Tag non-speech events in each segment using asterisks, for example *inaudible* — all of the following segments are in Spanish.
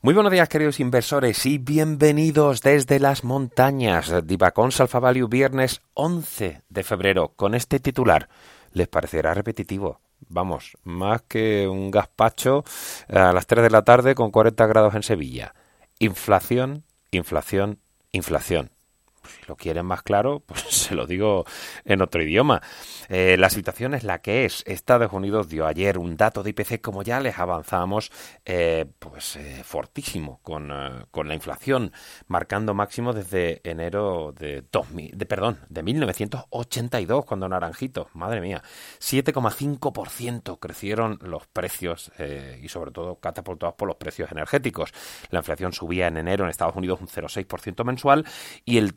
Muy buenos días, queridos inversores, y bienvenidos desde las montañas. Divacons Alpha Value, viernes 11 de febrero, con este titular. ¿Les parecerá repetitivo? Vamos, más que un gazpacho a las 3 de la tarde con 40 grados en Sevilla. Inflación, inflación, inflación si lo quieren más claro, *laughs* pues se lo digo en otro idioma. Eh, la situación es la que es. Estados Unidos dio ayer un dato de IPC, como ya les avanzamos, eh, pues eh, fortísimo, con, con, la inflación, marcando máximo desde enero de, 2000, de, perdón, de 1982, cuando Naranjito, madre mía, 7,5% crecieron los precios y sobre todo catapultados por los precios energéticos. La inflación subía en enero en Estados Unidos un 0,6% mensual y el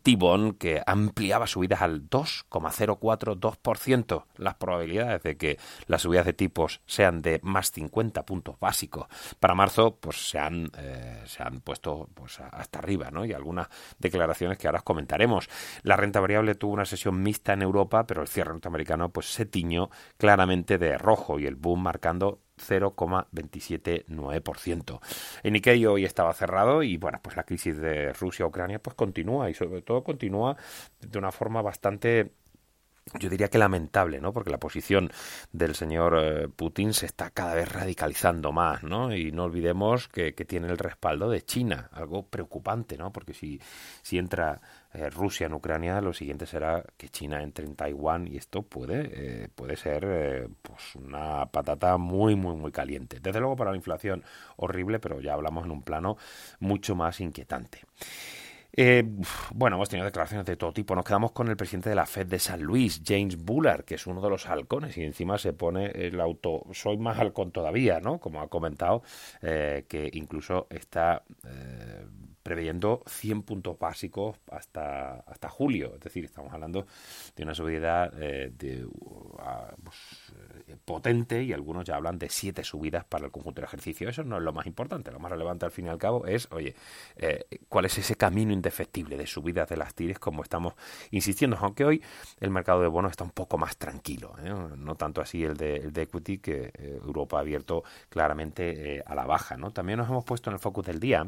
Que ampliaba subidas al 2,042%. Las probabilidades de que las subidas de tipos sean de más 50 puntos básicos para marzo, pues se han, eh, se han puesto pues, hasta arriba, ¿no? Y algunas declaraciones que ahora os comentaremos. La renta variable tuvo una sesión mixta en Europa, pero el cierre norteamericano pues se tiñó claramente de rojo y el boom marcando 0,279%. El Nikkei hoy estaba cerrado y bueno, pues la crisis de Rusia-Ucrania pues continúa y sobre todo continúa de una forma bastante yo diría que lamentable, ¿no? Porque la posición del señor eh, Putin se está cada vez radicalizando más, ¿no? Y no olvidemos que, que tiene el respaldo de China, algo preocupante, ¿no? Porque si, si entra eh, Rusia en Ucrania, lo siguiente será que China entre en Taiwán y esto puede, eh, puede ser eh, pues una patata muy, muy, muy caliente. Desde luego para la inflación horrible, pero ya hablamos en un plano mucho más inquietante. bueno, hemos tenido declaraciones de todo tipo. Nos quedamos con el presidente de la Fed de San Luis, James Bullard, que es uno de los halcones, y encima se pone el auto. Soy más halcón todavía, ¿no? Como ha comentado, que incluso está preveyendo 100 puntos básicos hasta, hasta julio. Es decir, estamos hablando de una subida eh, de, uh, potente y algunos ya hablan de siete subidas para el conjunto del ejercicio. Eso no es lo más importante. Lo más relevante al fin y al cabo es, oye, eh, ¿cuál es ese camino indefectible de subidas de las tires como estamos insistiendo? Aunque hoy el mercado de bonos está un poco más tranquilo. No tanto así el de, el de equity que Europa ha abierto claramente a la baja. ¿no? También nos hemos puesto en el focus del día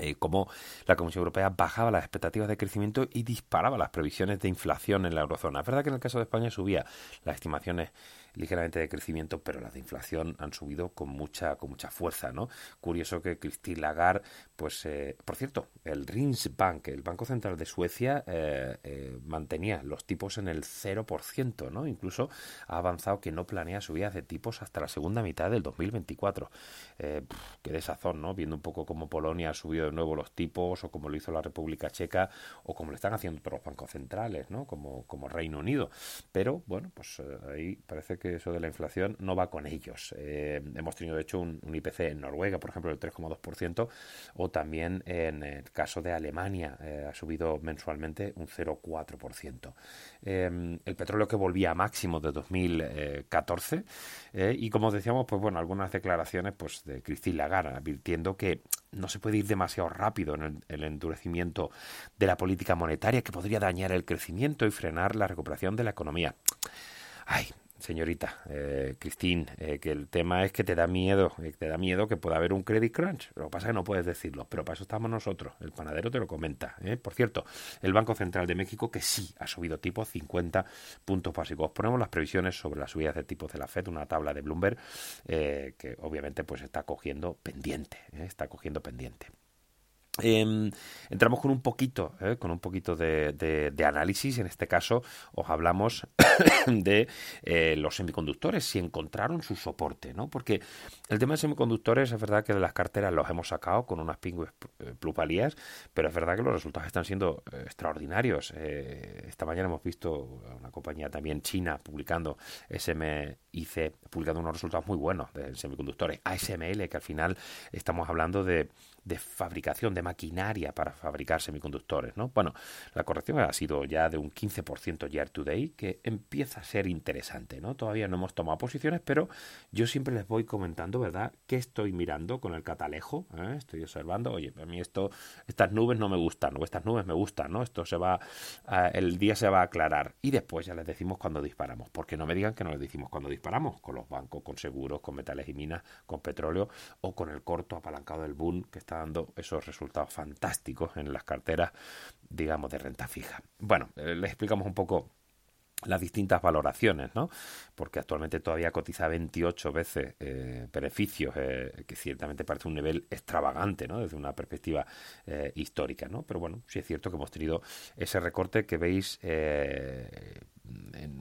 eh, cómo la Comisión Europea bajaba las expectativas de crecimiento y disparaba las previsiones de inflación en la eurozona. Es verdad que en el caso de España subía las estimaciones ligeramente de crecimiento, pero las de inflación han subido con mucha, con mucha fuerza, ¿no? Curioso que Christine Lagarde, pues, eh, por cierto, el Riksbank, el Banco Central de Suecia, eh, eh, mantenía los tipos en el 0%, ¿no? Incluso ha avanzado que no planea subidas de tipos hasta la segunda mitad del 2024. qué desazón, ¿no? Viendo un poco cómo Polonia ha subido de nuevo los tipos, o como lo hizo la República Checa, o como lo están haciendo otros bancos centrales, ¿no? Como, como Reino Unido. Pero, bueno, pues ahí parece que eso de la inflación no va con ellos. Eh, hemos tenido, de hecho, un, IPC en Noruega, por ejemplo, del 3,2%, o también en el caso de Alemania, eh, ha subido mensualmente un 0,4%. el petróleo que volvía a máximo de 2014, y como decíamos, pues bueno, algunas declaraciones pues de Christine Lagarde advirtiendo que no se puede ir demasiado rápido en el, endurecimiento de la política monetaria que podría dañar el crecimiento y frenar la recuperación de la economía. Ay, señorita eh, Christine, eh, que el tema es que te da miedo, eh, te da miedo que pueda haber un credit crunch. Lo que pasa es que no puedes decirlo, pero para eso estamos nosotros. El panadero te lo comenta. ¿eh? Por cierto, el Banco Central de México que sí ha subido tipos 50 puntos básicos. Ponemos las previsiones sobre las subidas de tipos de la Fed, una tabla de Bloomberg que obviamente pues está cogiendo pendiente, está cogiendo pendiente. Em, entramos con un poquito, eh, con un poquito de, análisis. En este caso, os hablamos *coughs* de eh, los semiconductores, si encontraron su soporte, ¿no? Porque el tema de semiconductores es verdad que de las carteras los hemos sacado con unas pingües eh, plusvalías, pero es verdad que los resultados están siendo extraordinarios. esta mañana hemos visto una compañía también china publicando SMIC, publicando unos resultados muy buenos de semiconductores. ASML, que al final estamos hablando de de fabricación, de maquinaria para fabricar semiconductores, ¿no? Bueno, la corrección ha sido ya de un 15% year to day, que empieza a ser interesante, ¿no? Todavía no hemos tomado posiciones, pero yo siempre les voy comentando, ¿verdad?, qué estoy mirando con el catalejo, ¿eh? estoy observando, oye, a mí esto, estas nubes no me gustan, o estas nubes me gustan, ¿no? Esto se va, el día se va a aclarar, y después ya les decimos cuando disparamos, porque no me digan que no les decimos cuando disparamos, con los bancos, con seguros, con metales y minas, con petróleo, o con el corto apalancado del boom que está dando esos resultados fantásticos en las carteras, digamos, de renta fija. Bueno, eh, les explicamos un poco las distintas valoraciones, ¿no? Porque actualmente todavía cotiza 28 veces eh, beneficios, eh, que ciertamente parece un nivel extravagante, ¿no? Desde una perspectiva histórica, ¿no? Pero bueno, sí es cierto que hemos tenido ese recorte que veis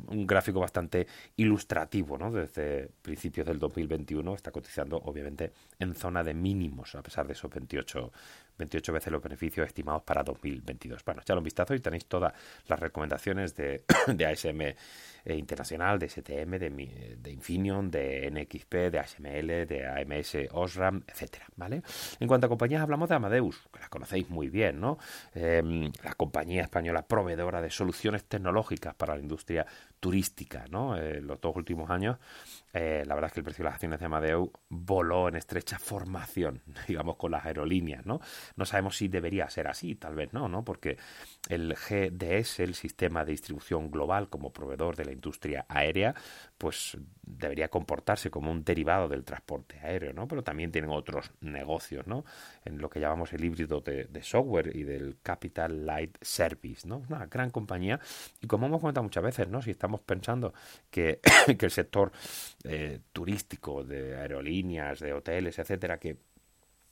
un gráfico bastante ilustrativo, ¿no? Desde principios del 2021 está cotizando, obviamente, en zona de mínimos, a pesar de esos 28, 28 veces los beneficios estimados para 2022. Bueno, echad un vistazo y tenéis todas las recomendaciones de, *coughs* de ASM eh, Internacional, de STM, de, de, Infineon, de NXP, de ASML, de AMS Osram, etcétera, ¿vale? En cuanto a compañías, hablamos de Amadeus, que la conocéis muy bien, ¿no? Em, la compañía española proveedora de soluciones tecnológicas para la industria turística, ¿no? Eh, los dos últimos años, eh, la verdad es que el precio de las acciones de Amadeus voló en estrecha formación, *laughs* digamos, con las aerolíneas, ¿no? No sabemos si debería ser así, tal vez no, ¿no? Porque el GDS, el sistema de distribución global como proveedor de la industria aérea, pues debería comportarse como un derivado del transporte aéreo, ¿no? Pero también tienen otros negocios, ¿no? En lo que llamamos el híbrido de, software y del Capital Light Service, ¿no? Una gran compañía y como hemos comentado muchas veces, ¿no? Si estamos pensando que, *coughs* que el sector eh, turístico de aerolíneas, de hoteles, etcétera, que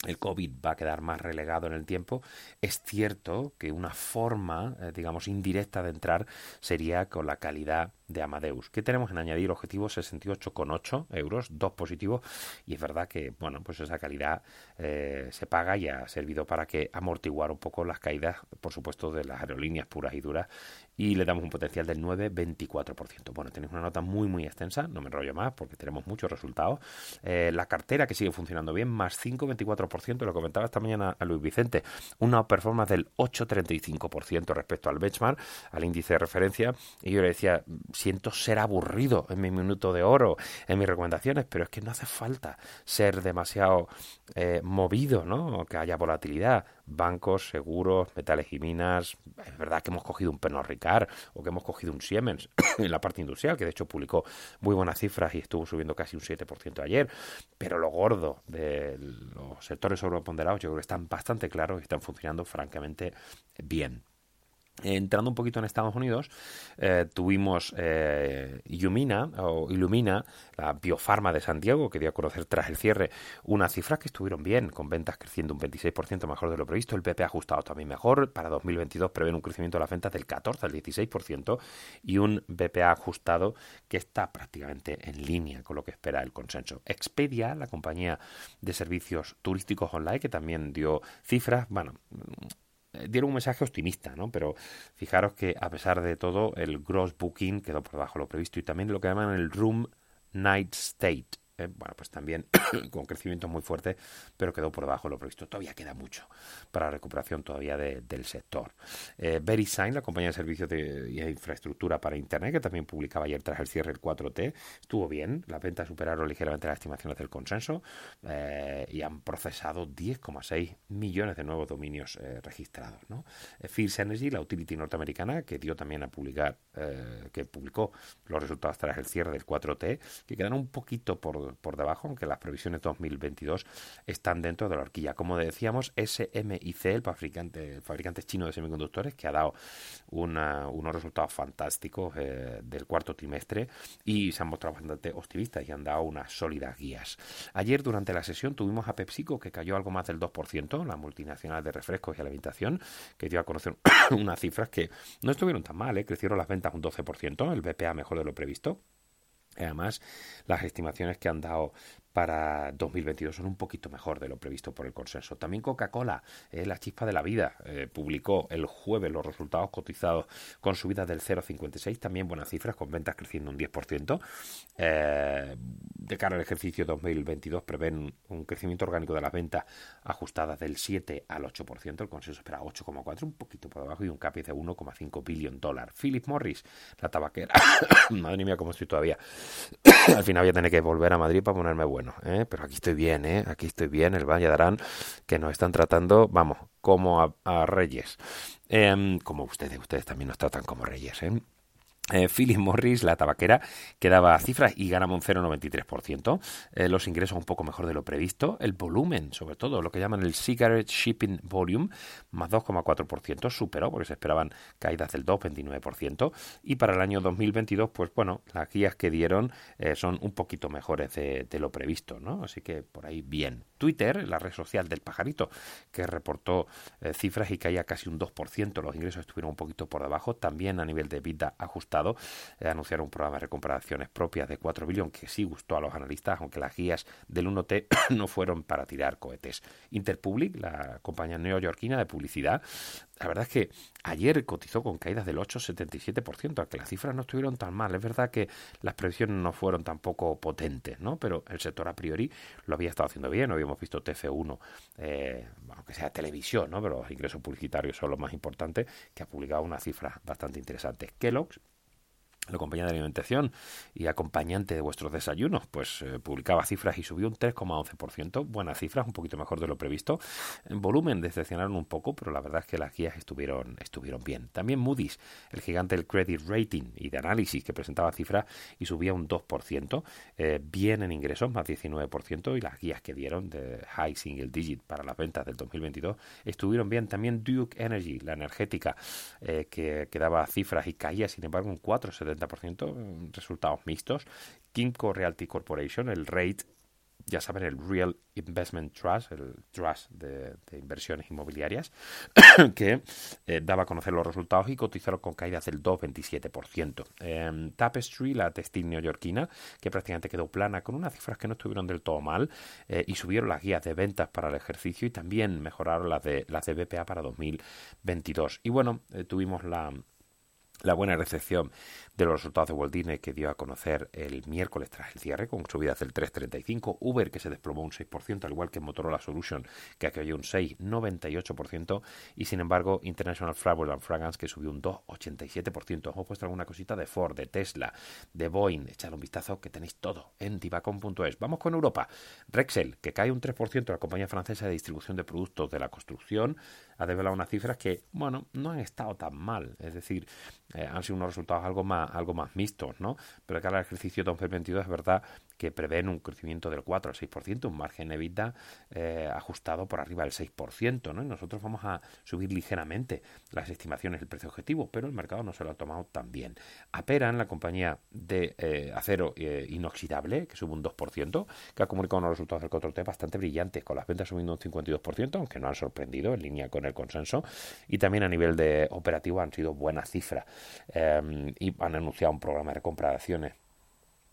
el COVID va a quedar más relegado en el tiempo, es cierto que una forma, eh, digamos, indirecta de entrar sería con la calidad de Amadeus. ¿Qué tenemos en añadir? Objetivo 68,8 euros, dos positivos. Y es verdad que, bueno, pues esa calidad eh, se paga y ha servido para que amortiguar un poco las caídas, por supuesto, de las aerolíneas puras y duras. Y le damos un potencial del 9,24%. Bueno, tenéis una nota muy, muy extensa, no me enrollo más porque tenemos muchos resultados. Eh, la cartera que sigue funcionando bien, más 5,24%, lo comentaba esta mañana a Luis Vicente, una performance del 8,35% respecto al benchmark, al índice de referencia. Y yo le decía, siento ser aburrido en mi minuto de oro, en mis recomendaciones, pero es que no hace falta ser demasiado eh, movido, ¿no? Que haya volatilidad. Bancos, seguros, metales y minas. Es verdad que hemos cogido un Pernod Ricard o que hemos cogido un Siemens *coughs* en la parte industrial, que de hecho publicó muy buenas cifras y estuvo subiendo casi un 7% ayer. Pero lo gordo de los sectores sobreponderados yo creo que están bastante claros y están funcionando francamente bien. Entrando un poquito en Estados Unidos, eh, tuvimos eh, Illumina, o Illumina, la biofarma de San Diego, que dio a conocer tras el cierre unas cifras que estuvieron bien, con ventas creciendo un 26% mejor de lo previsto, el PP ajustado también mejor, para 2022 prevén un crecimiento de las ventas del 14 al 16% y un BPA ajustado que está prácticamente en línea con lo que espera el consenso. Expedia, la compañía de servicios turísticos online, que también dio cifras, bueno, dieron un mensaje optimista, ¿no? Pero fijaros que a pesar de todo el gross booking quedó por debajo de lo previsto y también lo que llaman el room Night State. Eh, bueno, pues también *coughs* con crecimiento muy fuerte, pero quedó por debajo de lo previsto. Todavía queda mucho para la recuperación todavía del sector. Eh, VeriSign, la compañía de servicios de, infraestructura para Internet, que también publicaba ayer tras el cierre el 4T, estuvo bien. Las ventas superaron ligeramente las estimaciones del consenso eh, y han procesado 10,6 millones de nuevos dominios eh, registrados. ¿no? Fierce Energy, la utility norteamericana, que dio también a publicar, que publicó los resultados tras el cierre del 4T, que quedaron un poquito por por, debajo, aunque las previsiones 2022 están dentro de la horquilla. Como decíamos, SMIC, el fabricante, fabricante chino de semiconductores, que ha dado unos resultados fantásticos eh, del cuarto trimestre y se han mostrado bastante optimistas y han dado unas sólidas guías. Ayer, durante la sesión, tuvimos a PepsiCo, que cayó algo más del 2%, la multinacional de refrescos y alimentación, que dio a conocer *coughs* unas cifras que no estuvieron tan mal, ¿eh? crecieron las ventas un 12%, el BPA mejor de lo previsto. Además, las estimaciones que han dado para 2022 son un poquito mejor de lo previsto por el consenso. También Coca-Cola, eh, la chispa de la vida, eh, publicó el jueves los resultados cotizados con subidas del 0,56, también buenas cifras, con ventas creciendo un 10%. Eh, de cara al ejercicio 2022 prevén un crecimiento orgánico de las ventas ajustadas del 7 al 8%, el consenso espera 8,4, un poquito por debajo, y un CAPEX de 1,5 billón dólares. Philip Morris, la tabaquera, *coughs* madre mía, cómo estoy todavía. *coughs* al final voy a tener que volver a Madrid para ponerme bueno. ¿eh? pero aquí estoy bien, ¿eh? aquí estoy bien, el Valle Darán, que nos están tratando, vamos, como a, reyes. Em, como ustedes, ustedes también nos tratan como reyes. ¿eh? Eh, Morris, la tabaquera, que daba cifras y ganaba un 0,93%. Eh, los ingresos un poco mejor de lo previsto. El volumen, sobre todo, lo que llaman el Cigarette Shipping Volume, más 2,4%, superó porque se esperaban caídas del 2,29%. Y para el año 2022, pues bueno, las guías que dieron eh, son un poquito mejores de, de, lo previsto, ¿no? Así que por ahí bien. Twitter, la red social del pajarito, que reportó cifras y caía casi un 2%. Los ingresos estuvieron un poquito por debajo. También a nivel de vida ajustado eh, anunciaron un programa de recuperaciones propias de 4 billones que sí gustó a los analistas, aunque las guías del 1T *coughs* no fueron para tirar cohetes. Interpublic, la compañía neoyorquina de publicidad, la verdad es que ayer cotizó con caídas del 8,77%, aunque las cifras no estuvieron tan mal. Es verdad que las previsiones no fueron tampoco potentes, ¿no? Pero el sector a priori lo había estado haciendo bien. Habíamos visto TF1, eh, aunque sea televisión, ¿no? Pero los ingresos publicitarios son los más importantes, que ha publicado unas cifras bastante interesantes. Kellogg's la compañía de alimentación y acompañante de vuestros desayunos, pues eh, publicaba cifras y subió un 3,11%, buenas cifras, un poquito mejor de lo previsto. En volumen decepcionaron un poco, pero la verdad es que las guías estuvieron, estuvieron bien. También Moody's, el gigante del credit rating y de análisis, que presentaba cifras y subía un 2%, eh, bien en ingresos, más 19%, y las guías que dieron de high single digit para las ventas del 2022 estuvieron bien. También Duke Energy, la energética, eh, que, que daba cifras y caía, sin embargo, un 4,70% resultados mixtos. Kimco Realty Corporation, el RATE, ya saben, el Real Investment Trust, el trust de, inversiones inmobiliarias, *coughs* que eh, daba a conocer los resultados y cotizaron con caídas del 2,27%. Eh, Tapestry, la textil neoyorquina, que prácticamente quedó plana, con unas cifras que no estuvieron del todo mal, eh, y subieron las guías de ventas para el ejercicio y también mejoraron las de, las de BPA para 2022. Y bueno, eh, tuvimos la, la buena recepción de los resultados de Walt Disney que dio a conocer el miércoles tras el cierre con subidas del 3,35, Uber que se desplomó un 6%, al igual que Motorola Solution que cayó un 6,98% y sin embargo International Flower and Fragrance que subió un 2,87%. Os he puesto alguna cosita de Ford, de Tesla, de Boeing, echad un vistazo que tenéis todo en divacom.es. Vamos con Europa. Rexel que cae un 3%, la compañía francesa de distribución de productos de la construcción, ha develado unas cifras que, bueno, no han estado tan mal, es decir, eh, han sido unos resultados algo más algo más mixtos, ¿no? Pero cara al ejercicio 2022 es verdad que prevén un crecimiento del 4 al 6%, un margen EBITDA eh, ajustado por arriba del 6%, ¿no? Y nosotros vamos a subir ligeramente las estimaciones del precio objetivo, pero el mercado no se lo ha tomado tan bien. Aperan, la compañía de eh, acero eh, inoxidable, que sube un 2%, que ha comunicado unos resultados del control T bastante brillantes, con las ventas subiendo un 52%, aunque no han sorprendido en línea con el consenso, y también a nivel de operativo han sido buenas cifras y han anunciado un programa de recompra de acciones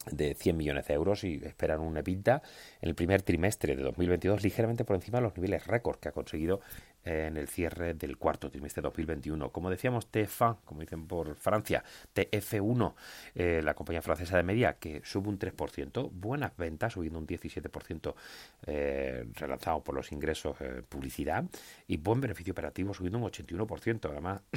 de 100 millones de euros y esperan un EBITDA en el primer trimestre de 2022 ligeramente por encima de los niveles récord que ha conseguido en el cierre del cuarto trimestre de 2021. Como decíamos, TF1, como dicen por Francia, TF1, eh, la compañía francesa de media, que sube un 3%, buenas ventas, subiendo un 17%, eh, relanzado por los ingresos eh, publicidad, y buen beneficio operativo, subiendo un 81%. Además, *clears throat*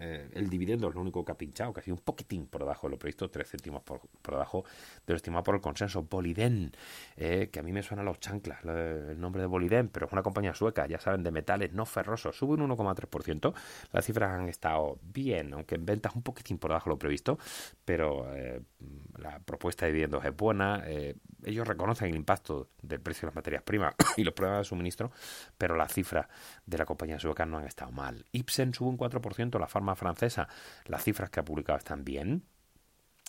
eh, el dividendo es lo único que ha pinchado, que ha sido un poquitín por debajo de lo previsto, 3 céntimos por, por debajo de lo estimado por el consenso. Boliden, que a mí me suena a los chanclas, el nombre de Boliden, pero es una compañía sueca, ya saben, de metales no ferroso, sube un 1,3%. Las cifras han estado bien, aunque en ventas un poquitín por debajo de lo previsto, pero eh, la propuesta de dividendos es buena. Eh, ellos reconocen el impacto del precio de las materias primas *coughs* y los problemas de suministro, pero las cifras de la compañía sueca no han estado mal. Ipsen sube un 4%, la farma francesa, las cifras que ha publicado están bien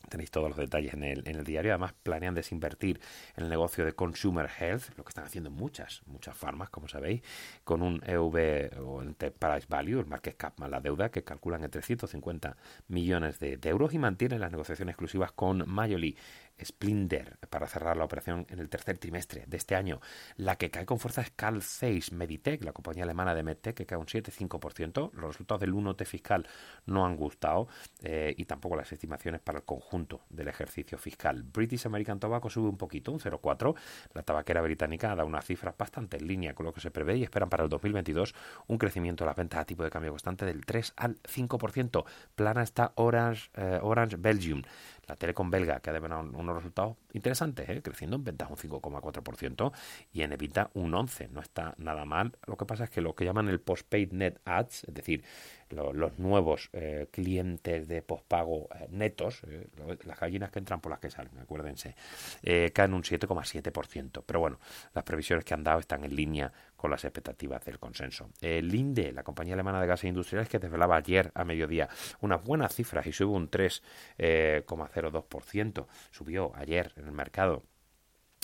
Tenéis todos los detalles en el, en el diario. Además, planean desinvertir en el negocio de Consumer Health, lo que están haciendo muchas, muchas farmas, como sabéis, con un EV o Enterprise Value, el market cap más la deuda, que calculan en 350 millones de, de euros y mantienen las negociaciones exclusivas con Mayoli Splendor para cerrar la operación en el tercer trimestre de este año. La que cae con fuerza es Carl Zeiss Meditech, la compañía alemana de Medtech, que cae un 7,5%. Los resultados del 1T fiscal no han gustado eh, y tampoco las estimaciones para el conjunto del ejercicio fiscal. British American Tobacco sube un poquito, un 0,4%. La tabaquera británica da unas cifras bastante en línea con lo que se prevé y esperan para el 2022 un crecimiento de las ventas a tipo de cambio constante del 3 al 5%. Plana está Orange, eh, Orange Belgium la Telecom belga, que ha develado unos resultados interesantes, ¿eh? creciendo en ventas un 5,4% y en EBITDA un 11%. No está nada mal. Lo que pasa es que lo que llaman el postpaid net ads, es decir, los nuevos eh, clientes de pospago eh, netos, eh, las gallinas que entran por las que salen, acuérdense, caen un 7,7%. Pero bueno, las previsiones que han dado están en línea con las expectativas del consenso. El INDE, la compañía alemana de gases industriales, que desvelaba ayer a mediodía unas buenas cifras y sube un 3,02%, subió ayer en el mercado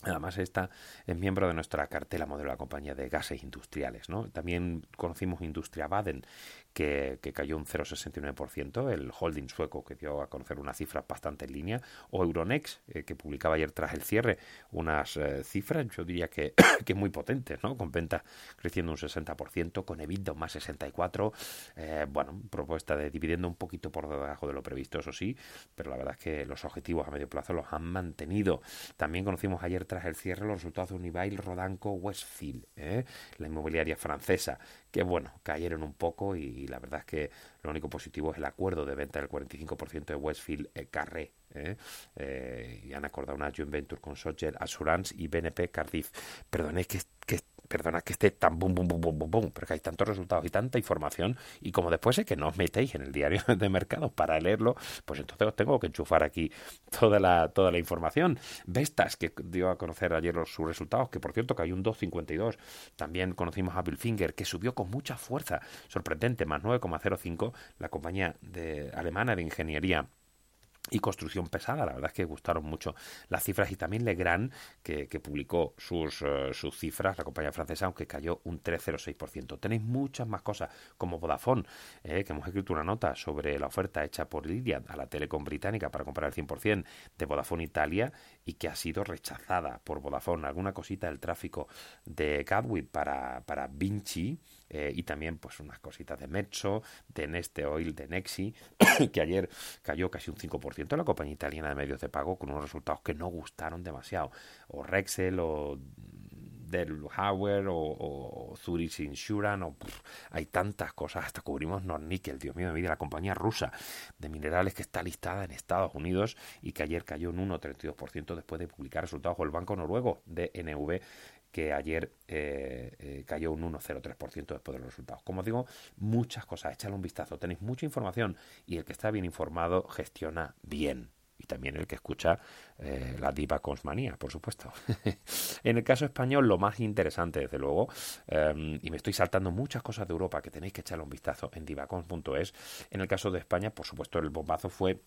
Además, esta es miembro de nuestra cartela modelo de la compañía de gases industriales. ¿no? También conocimos Industria Baden, que, cayó un 0,69%, el holding sueco que dio a conocer una cifra bastante en línea, o Euronext, eh, que publicaba ayer tras el cierre unas eh, cifras, yo diría que, *coughs* que muy potentes, ¿no? con ventas creciendo un 60%, con EBITDA más 64%, eh, bueno, propuesta de dividiendo un poquito por debajo de lo previsto, eso sí, pero la verdad es que los objetivos a medio plazo los han mantenido. También conocimos ayer tras el cierre los resultados de Unibail Rodanco Westfield, la inmobiliaria francesa, que bueno, cayeron un poco y, la verdad es que lo único positivo es el acuerdo de venta del 45% de Westfield eh, Carré. ¿eh? Eh, y han acordado una joint venture con Social Assurance y BNP Cardiff. Perdón, que, que perdona que esté tan bum, bum, bum, bum, bum, bum, porque hay tantos resultados y tanta información, y como después es que no os metéis en el diario *laughs* de mercado para leerlo, pues entonces os tengo que enchufar aquí toda la, toda la información. Vestas, que dio a conocer ayer los, sus resultados, que por cierto que hay un 2,52. También conocimos a Bill Finger, que subió con mucha fuerza, sorprendente, más 9,05, la compañía alemana de ingeniería y construcción pesada. La verdad es que gustaron mucho las cifras y también Legrand, que, que publicó sus, eh, sus cifras, la compañía francesa, aunque cayó un 3,06%. Tenéis muchas más cosas, como Vodafone, eh, que hemos escrito una nota sobre la oferta hecha por Lydia a la Telecom británica para comprar el 100% de Vodafone Italia y que ha sido rechazada por Vodafone. Alguna cosita del tráfico de Gatwick para, para Vinci, eh, y también pues unas cositas de Mezzo, de Neste Oil, de Nexi, *coughs* que ayer cayó casi un 5% la compañía italiana de medios de pago con unos resultados que no gustaron demasiado, o Rexel o del Howard o, Zurich Insurance, o, hay tantas cosas, hasta cubrimos Nornickel, Dios mío de vida, la compañía rusa de minerales que está listada en Estados Unidos y que ayer cayó un 1,32% después de publicar resultados, o el banco noruego de NV que ayer eh, eh, cayó un 1,03% después de los resultados. Como digo, muchas cosas, échale un vistazo, tenéis mucha información y el que está bien informado gestiona bien. Y también el que escucha eh, la diva Consmanía, por supuesto. *laughs* en el caso español, lo más interesante, desde luego, em, y me estoy saltando muchas cosas de Europa que tenéis que echarle un vistazo en divacons.es. En el caso de España, por supuesto, el bombazo fue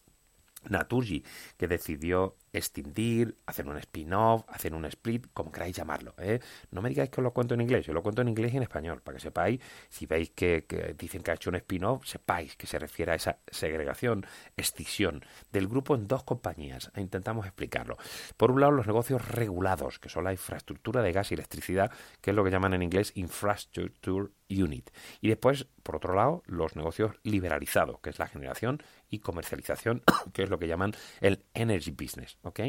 Naturgy, que decidió extinguir, hacer un spin-off, hacer un split, como queráis llamarlo. ¿eh? No me digáis que os lo cuento en inglés, yo lo cuento en inglés y en español, para que sepáis, si veis que, dicen que ha hecho un spin-off, sepáis que se refiere a esa segregación, escisión del grupo en dos compañías. E intentamos explicarlo. Por un lado, los negocios regulados, que son la infraestructura de gas y electricidad, que es lo que llaman en inglés infrastructure Unit. Y después, por otro lado, los negocios liberalizados, que es la generación y comercialización, *coughs* que es lo que llaman el energy business, ¿ok?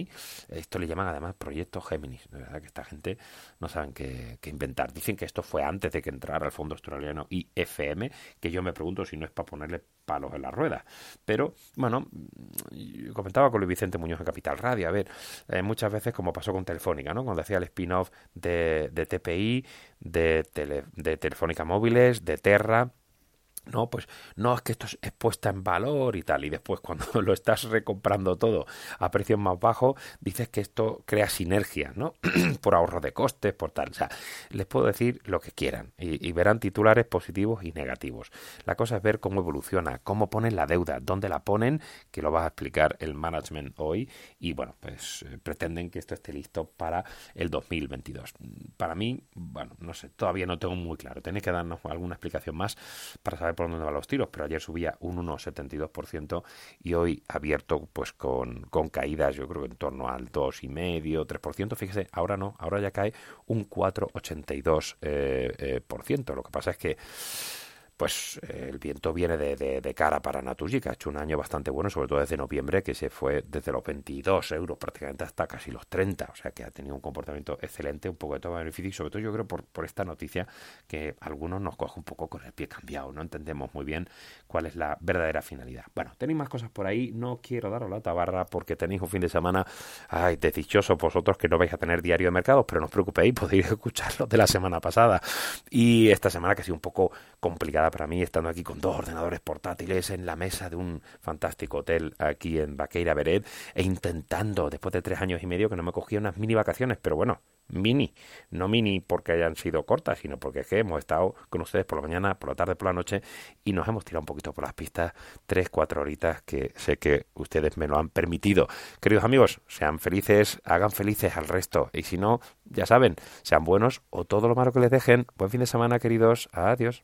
Esto le llaman además proyecto Géminis, de verdad que esta gente no saben qué, inventar. Dicen que esto fue antes de que entrara el fondo australiano IFM, que yo me pregunto si no es para ponerle palos en la rueda. Pero, bueno, comentaba con Vicente Muñoz en Capital Radio, a ver, eh, muchas veces como pasó con Telefónica, ¿no? Cuando hacía el spin-off de, de, TPI, de, de Telefónica Móviles, de Terra, no, pues no, es que esto es puesta en valor y tal. Y después *laughs* cuando lo estás recomprando todo a precios más bajos, dices que esto crea sinergia, ¿no? *clears throat* por ahorro de costes, por tal. O sea, les puedo decir lo que quieran y, verán titulares positivos y negativos. La cosa es ver cómo evoluciona, cómo ponen la deuda, dónde la ponen, que lo va a explicar el management hoy. Y bueno, pues eh, pretenden que esto esté listo para el 2022. Para mí, bueno, no sé, todavía no tengo muy claro. Tenéis que darnos alguna explicación más para saber por dónde van los tiros, pero ayer subía un 1,72% y hoy abierto pues con, con caídas, yo creo que en torno al 2,5%, 3%. Fíjese, ahora no, ahora ya cae un 4,82%. Eh, eh. Lo que pasa es que pues eh, el viento viene de, cara para Naturgy, que ha hecho un año bastante bueno, sobre todo desde noviembre, que se fue desde los 22 euros prácticamente hasta casi los 30, o sea que ha tenido un comportamiento excelente, un poco de todo beneficio, y sobre todo yo creo por, por esta noticia que algunos nos coge un poco con el pie cambiado, no entendemos muy bien cuál es la verdadera finalidad. Bueno, tenéis más cosas por ahí, no quiero daros la tabarra porque tenéis un fin de semana, ay, desdichoso vosotros que no vais a tener diario de mercados, pero no os preocupéis, *laughs* podéis escucharlo de la semana pasada, y esta semana que ha sido un poco complicada para mí, estando aquí con dos ordenadores portátiles en la mesa de un fantástico hotel aquí en Baqueira Beret e intentando, después de tres años y medio, que no me cogía unas mini vacaciones, pero bueno, mini, no mini porque hayan sido cortas, sino porque es que hemos estado con ustedes por la mañana, por la tarde, por la noche y nos hemos tirado un poquito por las pistas, tres, cuatro horitas que sé que ustedes me lo han permitido. Queridos amigos, sean felices, hagan felices al resto y si no, ya saben, sean buenos o todo lo malo que les dejen. Buen fin de semana, queridos. Adiós.